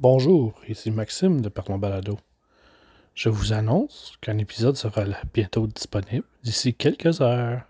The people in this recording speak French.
Bonjour, ici Maxime de Parlons Balado. Je vous annonce qu'un épisode sera bientôt disponible d'ici quelques heures.